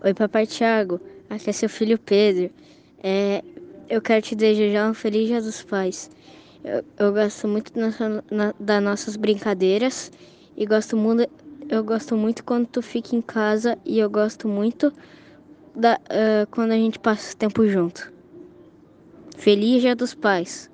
Oi, papai Tiago, Aqui é seu filho Pedro. É, eu quero te desejar um feliz Dia dos Pais. Eu, eu gosto muito nossa, na, das nossas brincadeiras e gosto muito, eu gosto muito quando tu fica em casa e eu gosto muito da, uh, quando a gente passa tempo junto. Feliz Dia dos Pais.